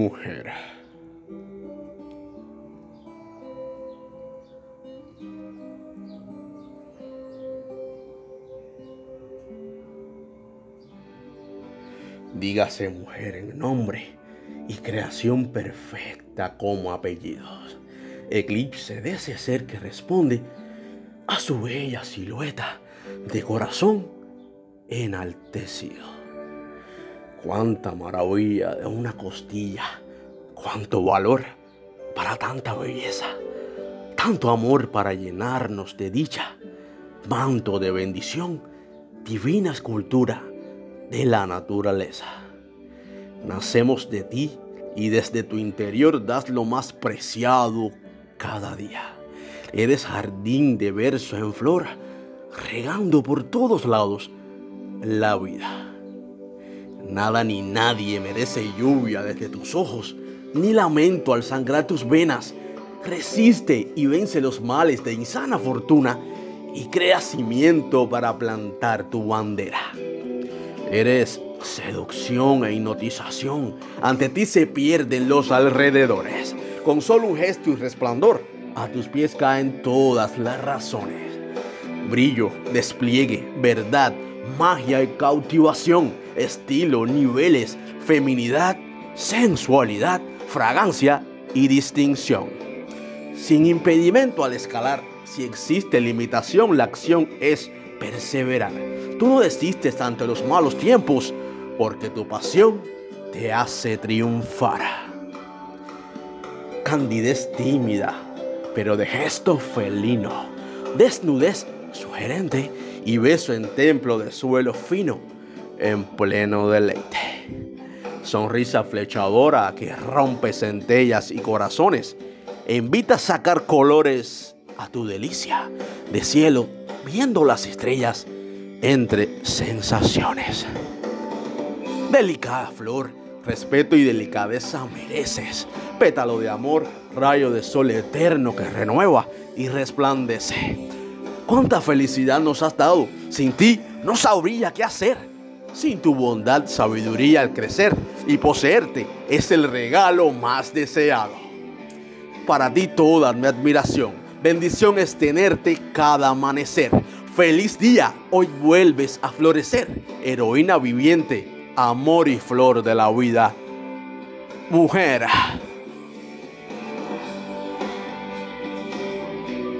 mujer. Dígase mujer en nombre y creación perfecta como apellidos. Eclipse de ese ser que responde a su bella silueta de corazón enaltecido. Cuánta maravilla de una costilla, cuánto valor para tanta belleza, tanto amor para llenarnos de dicha, manto de bendición, divina escultura de la naturaleza. Nacemos de ti y desde tu interior das lo más preciado cada día. Eres jardín de verso en flor, regando por todos lados la vida. Nada ni nadie merece lluvia desde tus ojos, ni lamento al sangrar tus venas. Resiste y vence los males de insana fortuna y crea cimiento para plantar tu bandera. Eres seducción e hipnotización. Ante ti se pierden los alrededores. Con solo un gesto y resplandor, a tus pies caen todas las razones. Brillo, despliegue, verdad, magia y cautivación, estilo, niveles, feminidad, sensualidad, fragancia y distinción. Sin impedimento al escalar, si existe limitación, la acción es perseverar. Tú no desistes ante los malos tiempos, porque tu pasión te hace triunfar. Candidez tímida, pero de gesto felino. Desnudez sugerente y beso en templo de suelo fino, en pleno deleite. Sonrisa flechadora que rompe centellas y corazones, e invita a sacar colores a tu delicia de cielo, viendo las estrellas entre sensaciones. Delicada flor, respeto y delicadeza mereces. Pétalo de amor, rayo de sol eterno que renueva y resplandece. Cuánta felicidad nos has dado. Sin ti no sabría qué hacer. Sin tu bondad, sabiduría al crecer y poseerte es el regalo más deseado. Para ti toda mi admiración. Bendición es tenerte cada amanecer. Feliz día, hoy vuelves a florecer. Heroína viviente, amor y flor de la vida. Mujer.